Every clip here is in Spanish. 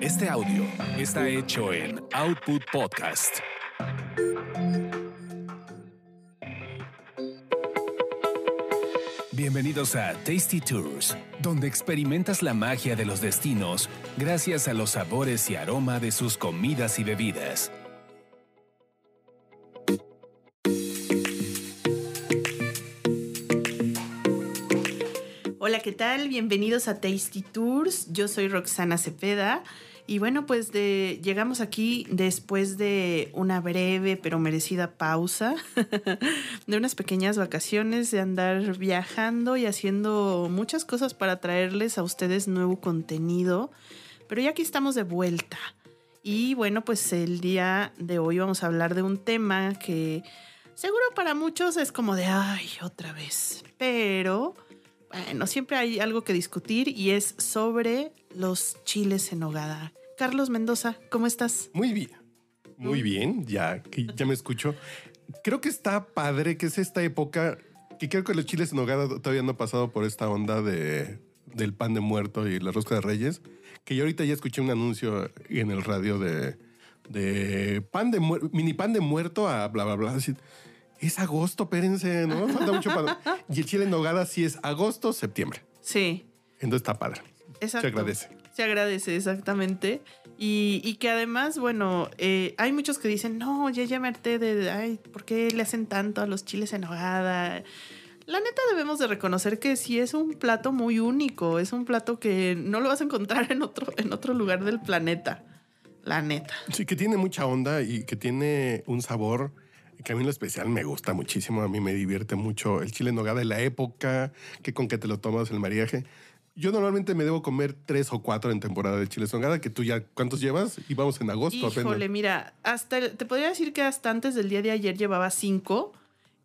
Este audio está hecho en Output Podcast. Bienvenidos a Tasty Tours, donde experimentas la magia de los destinos gracias a los sabores y aroma de sus comidas y bebidas. Hola, ¿qué tal? Bienvenidos a Tasty Tours. Yo soy Roxana Cepeda. Y bueno, pues llegamos aquí después de una breve pero merecida pausa, de unas pequeñas vacaciones, de andar viajando y haciendo muchas cosas para traerles a ustedes nuevo contenido. Pero ya aquí estamos de vuelta. Y bueno, pues el día de hoy vamos a hablar de un tema que seguro para muchos es como de, ay, otra vez. Pero bueno, siempre hay algo que discutir y es sobre los chiles en hogada. Carlos Mendoza, ¿cómo estás? Muy bien. Muy bien, ya ya me escucho. Creo que está padre que es esta época que creo que los chiles en nogada todavía no ha pasado por esta onda de, del pan de muerto y la rosca de reyes. Que yo ahorita ya escuché un anuncio en el radio de, de pan de muerto, mini pan de muerto a bla, bla, bla. Así, es agosto, espérense, ¿no? Falta mucho para. Y el chile en nogada sí es agosto, septiembre. Sí. Entonces está padre. Exacto. Se agradece. Se agradece, exactamente. Y, y que además, bueno, eh, hay muchos que dicen, no, ya ya me harté de, ay, ¿por qué le hacen tanto a los chiles en nogada? La neta debemos de reconocer que sí es un plato muy único, es un plato que no lo vas a encontrar en otro, en otro lugar del planeta. La neta. Sí, que tiene mucha onda y que tiene un sabor que a mí en lo especial me gusta muchísimo. A mí me divierte mucho el chile en nogada de la época, que con que te lo tomas el mariaje. Yo normalmente me debo comer tres o cuatro en temporada de chiles en nogada, que tú ya, ¿cuántos llevas? Y vamos en agosto Híjole, mira, hasta te podría decir que hasta antes del día de ayer llevaba cinco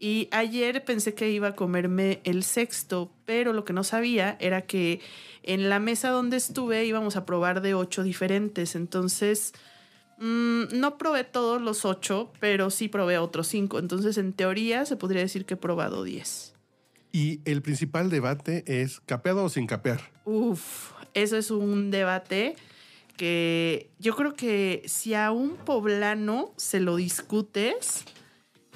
y ayer pensé que iba a comerme el sexto, pero lo que no sabía era que en la mesa donde estuve íbamos a probar de ocho diferentes, entonces mm, no probé todos los ocho, pero sí probé otros cinco, entonces en teoría se podría decir que he probado diez. Y el principal debate es capeado o sin capear. Uf, eso es un debate que yo creo que si a un poblano se lo discutes,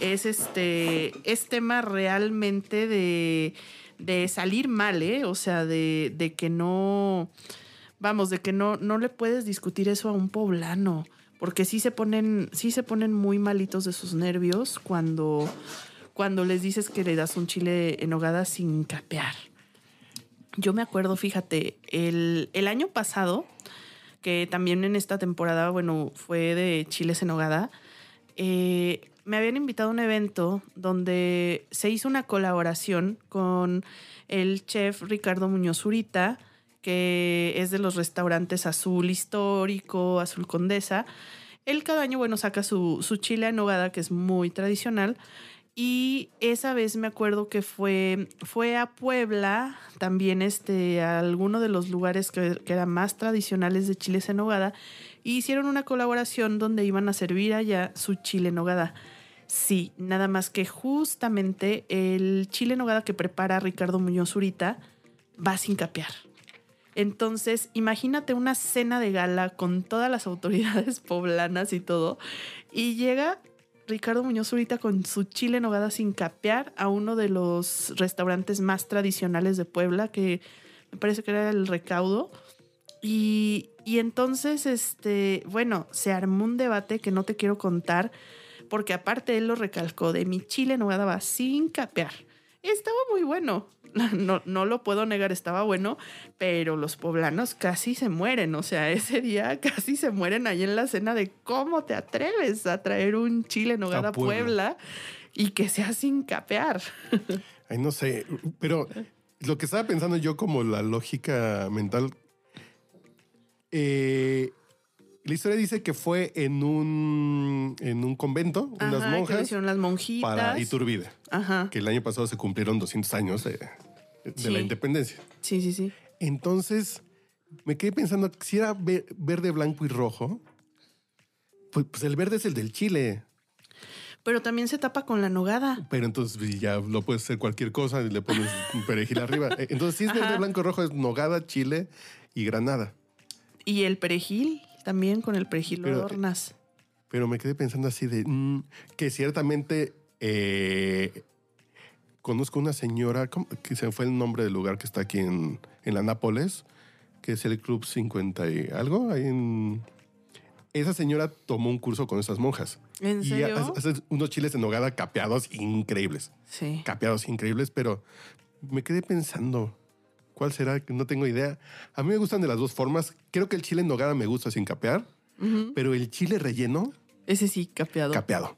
es este, es tema realmente de, de salir mal, ¿eh? O sea, de, de que no, vamos, de que no, no le puedes discutir eso a un poblano. Porque sí se ponen, sí se ponen muy malitos de sus nervios cuando, cuando les dices que le das un chile en hogada sin capear. Yo me acuerdo, fíjate, el, el año pasado, que también en esta temporada, bueno, fue de chiles en hogada, eh, me habían invitado a un evento donde se hizo una colaboración con el chef Ricardo Muñoz Zurita, que es de los restaurantes Azul Histórico, Azul Condesa. Él cada año, bueno, saca su, su chile en nogada, que es muy tradicional. Y esa vez me acuerdo que fue, fue a Puebla, también este, a alguno de los lugares que, eran más tradicionales de chiles en nogada, y hicieron una colaboración donde iban a servir allá su chile en nogada. Sí, nada más que justamente el chile en nogada que prepara Ricardo Muñoz Zurita va sin capear. Entonces, imagínate una cena de gala con todas las autoridades poblanas y todo, y llega Ricardo Muñoz Zurita con su chile en nogada sin capear a uno de los restaurantes más tradicionales de Puebla, que me parece que era el Recaudo. Y, y entonces, este, bueno, se armó un debate que no te quiero contar, porque aparte él lo recalcó, de mi chile en nogada va sin capear. Estaba muy bueno. No, no lo puedo negar, estaba bueno, pero los poblanos casi se mueren. O sea, ese día casi se mueren ahí en la cena de cómo te atreves a traer un chile en nogada A a Puebla. Puebla y que sea sin capear. Ay, no sé, pero lo que estaba pensando yo como la lógica mental, eh, la historia dice que fue en un, en un convento, unas Ajá, que lo monjas, hicieron las monjitas. para Iturbide, Ajá. que el año pasado se cumplieron 200 años de, de Sí. la independencia. Sí, sí, sí. Entonces, me quedé pensando, si era ve- verde, blanco y rojo, pues, pues el verde es el del chile. Pero también se tapa con la nogada. Pero entonces pues, ya lo puedes hacer cualquier cosa y le pones un perejil arriba. Eh, Entonces, si es verde, Ajá. blanco, rojo, es nogada, chile y granada. Y el perejil. También con el perejil lo Pero, adornas. Pero me quedé pensando así de mm, que ciertamente eh, conozco una señora, que se me fue el nombre del lugar que está aquí en, en la Nápoles, que es el Club 50 y algo. Ahí en... Esa señora tomó un curso con esas monjas. ¿En Y serio? hace unos chiles en nogada capeados increíbles. Sí. Capeados increíbles, pero me quedé pensando, ¿cuál será? No tengo idea. A mí me gustan de las dos formas. Creo que el chile en nogada me gusta sin capear, pero el chile relleno, Ese sí, capeado. capeado.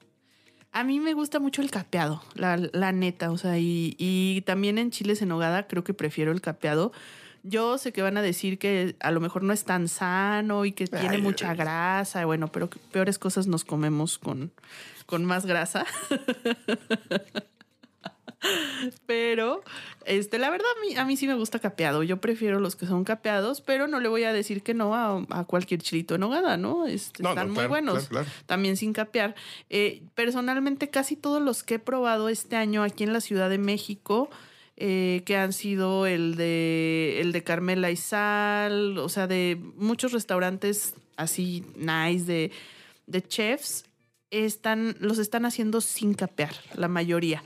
A mí me gusta mucho el capeado, la, la neta, o sea, y, y también en chiles en nogada creo que prefiero el capeado. Yo sé que van a decir que a lo mejor no es tan sano y que tiene Ay, mucha grasa, bueno, pero peores cosas nos comemos con, con más grasa. pero, este, la verdad, a mí, a mí sí me gusta capeado. Yo prefiero los que son capeados, pero no le voy a decir que no a, a cualquier chilito en nogada, ¿no? Este, No, no, están muy claro, buenos claro, claro. también sin capear. Eh, personalmente, casi todos los que he probado este año aquí en la Ciudad de México, eh, que han sido el de, el de Carmela y Sal, o sea, de muchos restaurantes así nice de, de chefs, están, los están haciendo sin capear, la mayoría.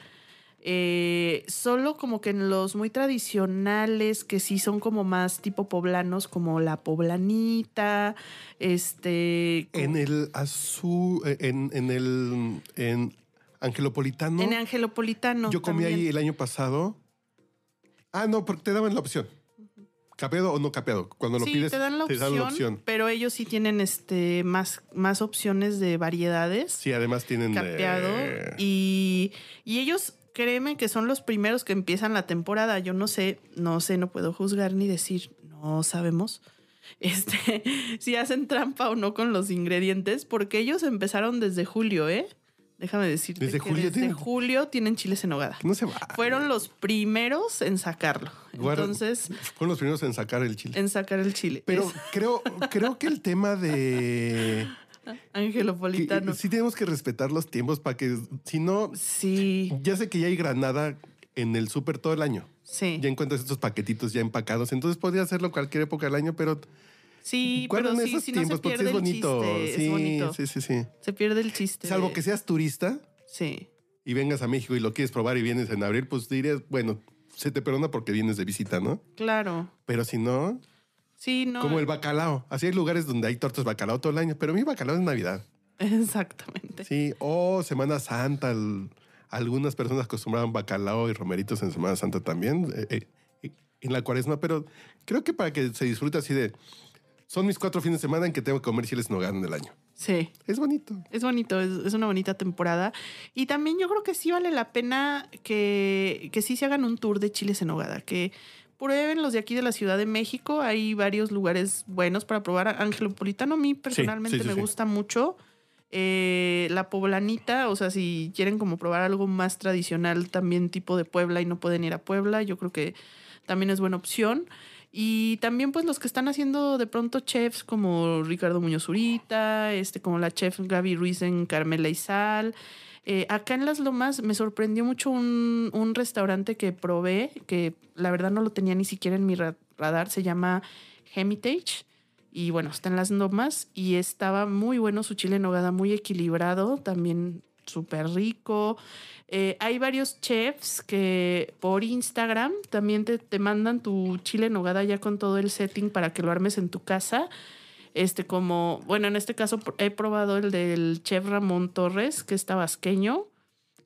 Eh, solo como que en los muy tradicionales, que sí son como más tipo poblanos, como la poblanita, este... En el azul, eh, en, en el en Angelopolitano, En Angelopolitano. yo comí también. ahí el año pasado. Ah, no, porque te daban la opción. ¿Capeado o no capeado? Cuando lo sí, pides, te dan la opción, pero ellos sí tienen este más, más opciones de variedades. Sí, además tienen capeado. Y, y ellos, créeme que son los primeros que empiezan la temporada. Yo no sé, no sé, no puedo juzgar ni decir, no sabemos. Este, si hacen trampa o no con los ingredientes, porque ellos empezaron desde julio, ¿eh? Déjame decirte ¿Desde que julio desde tienen? julio tienen chiles en nogada. No se va. Fueron los primeros en sacarlo. Guarda- Entonces, Fueron los primeros en sacar el chile. en sacar el chile. Pero Es creo, creo que el tema de Angelopolitano. sí tenemos que respetar los tiempos para que, si no, Sí, ya sé que ya hay granada en el súper todo el año. sí. Ya encuentras estos paquetitos ya empacados. Entonces podría hacerlo cualquier época del año, pero Sí, pero sí, esos sí, no se tiempos porque es bonito. chiste. sí, es bonito. sí, sí, sí. Se pierde el chiste. Salvo que seas turista Sí, y vengas a México y lo quieres probar y vienes en abril, pues dirías, bueno, se te perdona porque vienes de visita, ¿no? claro. Pero si no, Sí, no. como el bacalao. Así hay lugares donde hay tortas bacalao todo el año, pero mi bacalao es Navidad. Exactamente. Sí, o Semana Santa. el- algunas personas acostumbraban bacalao y romeritos en Semana Santa también, eh, eh, en la cuaresma, pero creo que para que se disfrute así de... Son mis cuatro fines de semana en que tengo que comer chiles en nogada en el año. Sí. Es bonito. Es bonito, es, es una bonita temporada. Y también yo creo que sí vale la pena que, que sí se hagan un tour de chiles en nogada, que prueben los de aquí de la Ciudad de México. Hay varios lugares buenos para probar. Angelopolitano a mí personalmente sí, sí, me gusta mucho. Eh, la poblanita, o sea, si quieren como probar algo más tradicional, también tipo de Puebla y no pueden ir a Puebla, yo creo que también es buena opción. Y también pues los que están haciendo de pronto chefs como Ricardo Muñoz Zurita, este, como la chef Gaby Ruiz en Carmela y Sal. Eh, acá en Las Lomas me sorprendió mucho un, un restaurante que probé, que la verdad no lo tenía ni siquiera en mi ra- radar, se llama Hemitage. Y bueno, está en Las Lomas y estaba muy bueno su chile en nogada, muy equilibrado, también súper rico. Eh, hay varios chefs que por Instagram también te, te mandan tu chile en nogada ya con todo el setting para que lo armes en tu casa. Este como, bueno, en este caso he probado el del chef Ramón Torres, que es tabasqueño.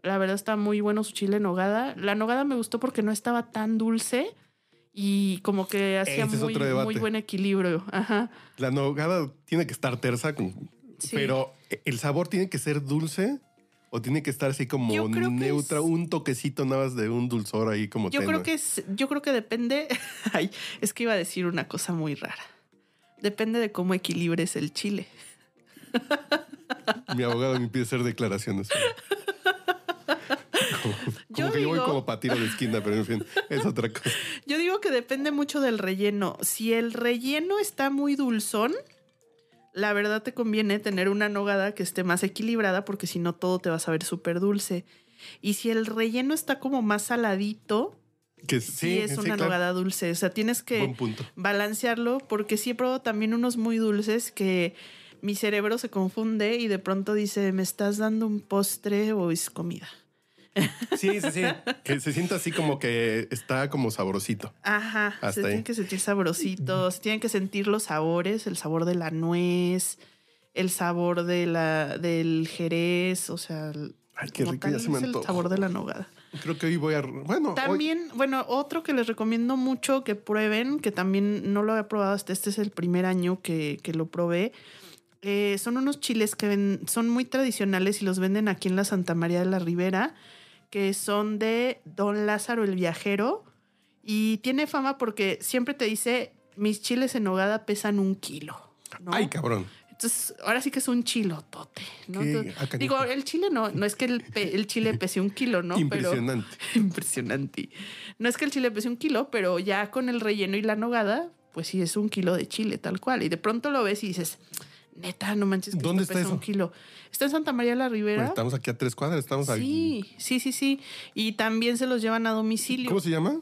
La verdad está muy bueno su chile nogada. La nogada me gustó porque no estaba tan dulce y como que hacía muy, buen equilibrio. Ajá. La nogada tiene que estar tersa, Sí. pero el sabor tiene que ser dulce o tiene que estar así como neutra, es- un toquecito nada más de un dulzor ahí como Yo tenue. creo que es, yo creo que depende. Ay, es que iba a decir una cosa muy rara. Depende de cómo equilibres el chile. Mi abogado me impide hacer declaraciones. Como, Yo que yo voy digo- como para tiro de esquina, pero en fin, es otra cosa. Yo digo que depende mucho del relleno. Si el relleno está muy dulzón, la verdad te conviene tener una nogada que esté más equilibrada porque si no todo te va a saber súper dulce. Y si el relleno está como más saladito, Que sí, sí, es una claro. nogada dulce. O sea, tienes que balancearlo porque sí he probado también unos muy dulces que mi cerebro se confunde y de pronto dice, ¿me estás dando un postre o es comida? Sí, sí, sí. que se sienta así como que está como sabrosito. Ajá, Hasta se ahí. tienen que sentir sabrositos, tienen que sentir los sabores, el sabor de la nuez, el sabor de la, del jerez, o sea, el- Ay, qué como rico, tal ya se me es el antojó. sabor de la nogada. Creo que hoy voy a. Bueno, hoy- También, bueno, otro que les recomiendo mucho que prueben, que también no lo había probado hasta este es el primer año que, que lo probé. eh, son unos chiles que ven- son muy tradicionales y los venden aquí en la Santa María de la Ribera, que son de Don Lázaro el Viajero. Y tiene fama porque siempre te dice, mis chiles en nogada pesan un kilo. ¿no? Ay, cabrón. Entonces, ahora sí que es un chilotote. ¿no? Entonces, digo, el chile no, no es que el, pe- el chile pese un kilo, ¿no? Pero- Impresionante. Impresionante. No es que el chile pese un kilo, pero ya con el relleno y la nogada, pues sí es un kilo de chile, tal cual. Y de pronto lo ves y dices, neta, no manches que ¿Dónde está pesa eso? un kilo. Está en Santa María la Bueno, Ribera. estamos aquí a tres cuadras, estamos ahí. sí, sí, sí, sí. Y también se los llevan a domicilio. ¿Cómo se llama?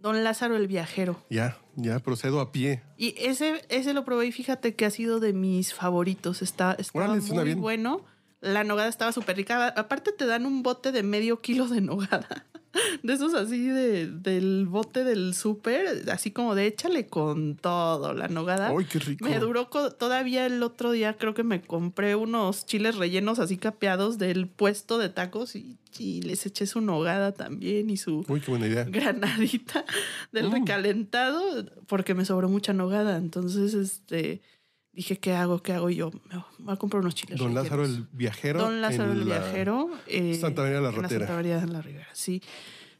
Don Lázaro el Viajero. Ya, ya procedo a pie. Y ese, ese lo probé y fíjate que ha sido de mis favoritos. Está, estaba Órale, muy bien. bueno. La nogada estaba súper rica. Aparte te dan un bote de medio kilo de nogada. De esos así de, del bote del súper, así como de échale con todo la nogada. ¡Ay, qué rico! Me duró todavía el otro día, creo que me compré unos chiles rellenos así capeados del puesto de tacos y, y les eché su nogada también y su Uy, qué buena idea. granadita del Mm. recalentado porque me sobró mucha nogada. Entonces, este dije, ¿qué hago? ¿Qué hago? Y yo me voy a comprar unos chiles. Don Lázaro el viajero. Don Lázaro el viajero. eh, Santa María de la Rotera. Santa María de la Ribera, sí.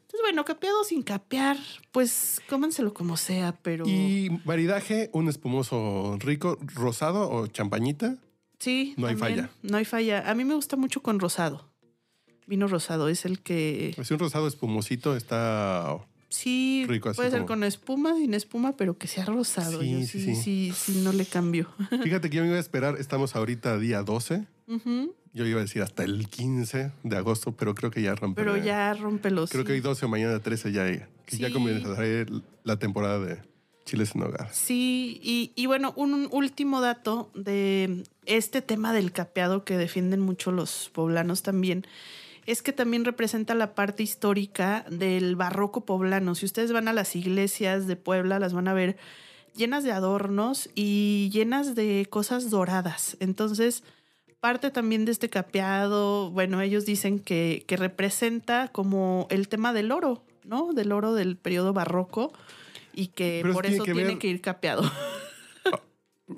Entonces, bueno, capeado sin capear, pues cómanselo como sea, pero Y maridaje, un espumoso rico, rosado o champañita. sí. no hay falla. No hay falla. A mí me gusta mucho con rosado. Vino rosado es el que Así un rosado espumosito está. Sí rico, así puede ser con espuma, sin espuma, pero que sea rosado. Sí, Yo sí, sí, sí. no le cambio. Fíjate que yo me iba a esperar, estamos ahorita día 12. Ujú. Yo iba a decir hasta el 15 de agosto, pero creo que ya rompe. Pero ya rómpelo. Creo que hoy 12 o mañana 13 ya, que ya comenzará la temporada de chiles en hogar. Sí, y, y bueno, un último dato de este tema del capeado que defienden mucho los poblanos también, es que también representa la parte histórica del barroco poblano. Si ustedes van a las iglesias de Puebla, las van a ver llenas de adornos y llenas de cosas doradas. Entonces, parte también de este capeado, bueno, ellos dicen que, que representa como el tema del oro, ¿no? Del oro del periodo barroco y que Pero eso por tiene eso que tiene ver- que ir capeado.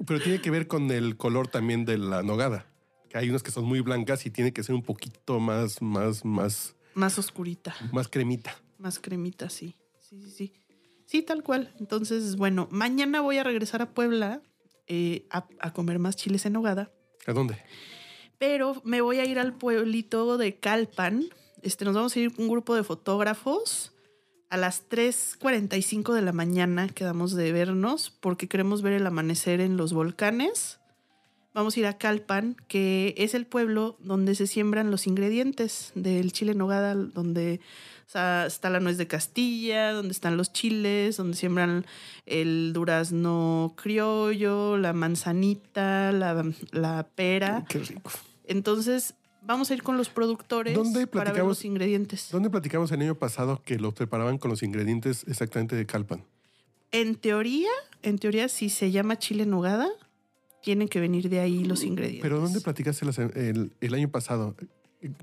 Pero tiene que ver con el color también de la nogada. Que hay unas que son muy blancas y tiene que ser un poquito más, más, más, Más oscurita, más cremita. más cremita, sí. Sí, sí, sí. Sí, tal cual. Entonces, bueno, mañana voy a regresar a Puebla eh, a, a comer más chiles en nogada. ¿A dónde? pero me voy a ir al pueblito de Calpan. Este, nos vamos a ir un grupo de fotógrafos. A las 3.45 de la mañana quedamos de vernos porque queremos ver el amanecer en los volcanes. Vamos a ir a Calpan, que es el pueblo donde se siembran los ingredientes del chile en nogada, donde o sea, está la nuez de Castilla, donde están los chiles, donde siembran el durazno criollo, la manzanita, la, la pera. Qué rico. Entonces, vamos a ir con los productores ¿Dónde para ver los ingredientes. ¿Dónde platicamos el año pasado que los preparaban con los ingredientes exactamente de Calpan? En teoría, en teoría, si se llama chile en nogada, tienen que venir de ahí los ingredientes. ¿Pero dónde platicaste el, el año pasado?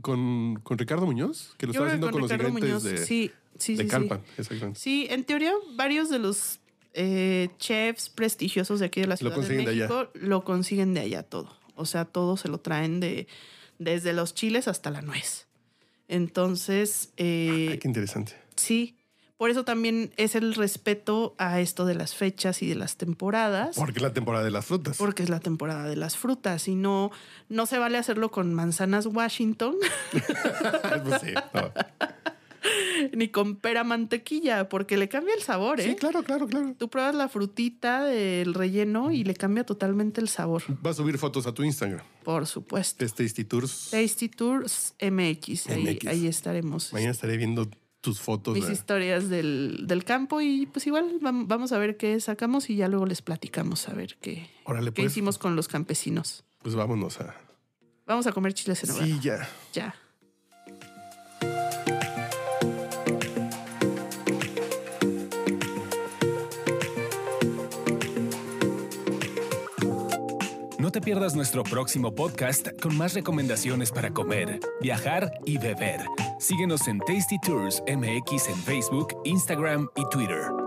¿Con, con Ricardo Muñoz? Que lo Yo estaba haciendo con, los Ricardo ingredientes Muñoz, de, sí, sí, de sí, Calpan. sí. Exactamente. Sí, en teoría, varios de los eh, chefs prestigiosos de aquí de la Lo Ciudad de consiguen de allá. México lo consiguen de allá todo. O sea, todo se lo traen de desde los chiles hasta la nuez. Entonces, eh, Ay, qué interesante. sí, por eso también es el respeto a esto de las fechas y de las temporadas. Porque es la temporada de las frutas. porque es la temporada de las frutas y no, no se vale hacerlo con manzanas Washington Pues sí, no. ni con pera mantequilla, porque le cambia el sabor, ¿eh? Sí, claro, claro, claro. Tú pruebas la frutita del relleno y le cambia totalmente el sabor, Va a subir fotos a tu Instagram. por supuesto. De Tasty Tours. Tasty Tours MX, ahí, MX. ahí estaremos. Mañana estaré viendo tus fotos. mis de- historias del, del campo y pues igual vam- vamos a ver qué sacamos y ya luego les platicamos a ver qué, Órale, qué pues, hicimos con los campesinos. pues vámonos a. Vamos a comer chiles en. Sí, ya. Ya. No te pierdas nuestro próximo podcast con más recomendaciones para comer, viajar y beber. Síguenos en Tasty Tours MX en Facebook, Instagram y Twitter.